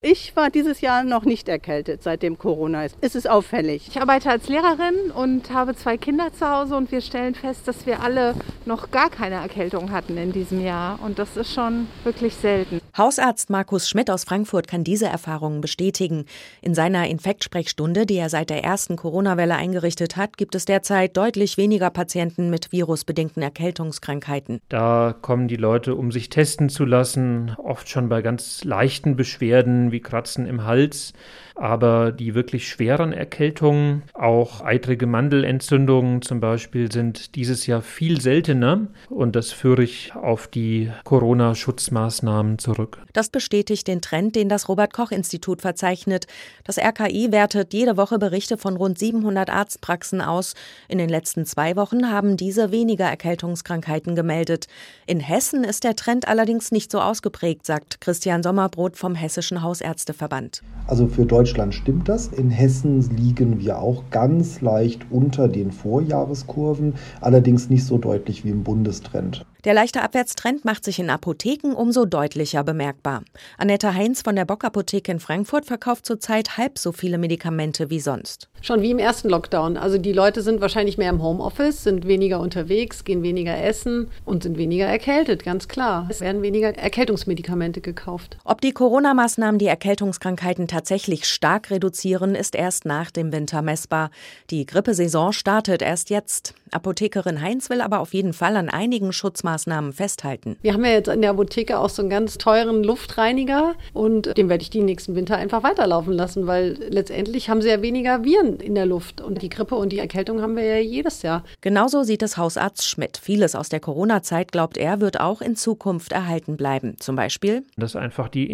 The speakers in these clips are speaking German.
Ich war dieses Jahr noch nicht erkältet, seitdem Corona ist. Es ist auffällig. Ich arbeite als Lehrerin und habe zwei Kinder zu Hause und wir stellen fest, dass wir alle noch gar keine Erkältung hatten in diesem Jahr. Und das ist schon wirklich selten. Hausarzt Markus Schmidt aus Frankfurt kann diese Erfahrungen bestätigen. In seiner Infektsprechstunde, die er seit der ersten Corona-Welle eingerichtet hat, gibt es derzeit deutlich weniger Patienten mit virusbedingten Erkältungskrankheiten. Da kommen die Leute, um sich testen zu lassen, oft schon bei ganz leichten Beschwerden wie Kratzen im Hals, aber die wirklich schweren Erkältungen, auch eitrige Mandelentzündungen zum Beispiel, sind dieses Jahr viel seltener und das führe ich auf die Corona-Schutzmaßnahmen zurück. Das bestätigt den Trend, den das Robert-Koch-Institut verzeichnet. Das RKI wertet jede Woche Berichte von rund 700 Arztpraxen aus. In den letzten zwei Wochen haben diese weniger Erkältungskrankheiten gemeldet. In Hessen ist der Trend allerdings nicht so ausgeprägt, sagt Christian Sommerbrot vom Hessischen Hausärzteverband. Also für Deutschland stimmt das. In Hessen liegen wir auch ganz leicht unter den Vorjahreskurven, allerdings nicht so deutlich wie im Bundestrend. Der leichte Abwärtstrend macht sich in Apotheken umso deutlicher bemerkbar. Annette Heinz von der Bock Apotheke in Frankfurt verkauft zurzeit halb so viele Medikamente wie sonst. Schon wie im ersten Lockdown. Also die Leute sind wahrscheinlich mehr im Homeoffice, sind weniger unterwegs, gehen weniger essen und sind weniger erkältet, ganz klar. Es werden weniger Erkältungsmedikamente gekauft. Ob die Corona-Maßnahmen die Erkältungskrankheiten tatsächlich stark reduzieren, ist erst nach dem Winter messbar. Die Grippesaison startet erst jetzt. Apothekerin Heinz will aber auf jeden Fall an einigen Schutzmaßnahmen festhalten. Wir haben ja jetzt in der Apotheke auch so einen ganz teuren Luftreiniger und den werde ich die nächsten Winter einfach weiterlaufen lassen, weil letztendlich haben sie ja weniger Viren in der Luft und die Grippe und die Erkältung haben wir ja jedes Jahr. Genauso sieht es Hausarzt Schmidt. Vieles aus der Corona-Zeit, glaubt er, wird auch in Zukunft erhalten bleiben. Zum Beispiel, dass einfach die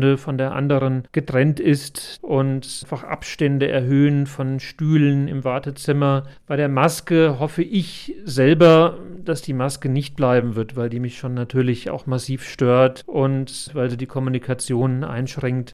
Infektsprechstunde von der anderen getrennt ist und einfach Abstände erhöhen von Stühlen im Wartezimmer. Bei der Maske hoffe ich selber, dass die Maske nicht bleiben wird, weil die mich schon natürlich auch massiv stört und weil sie die Kommunikation einschränkt.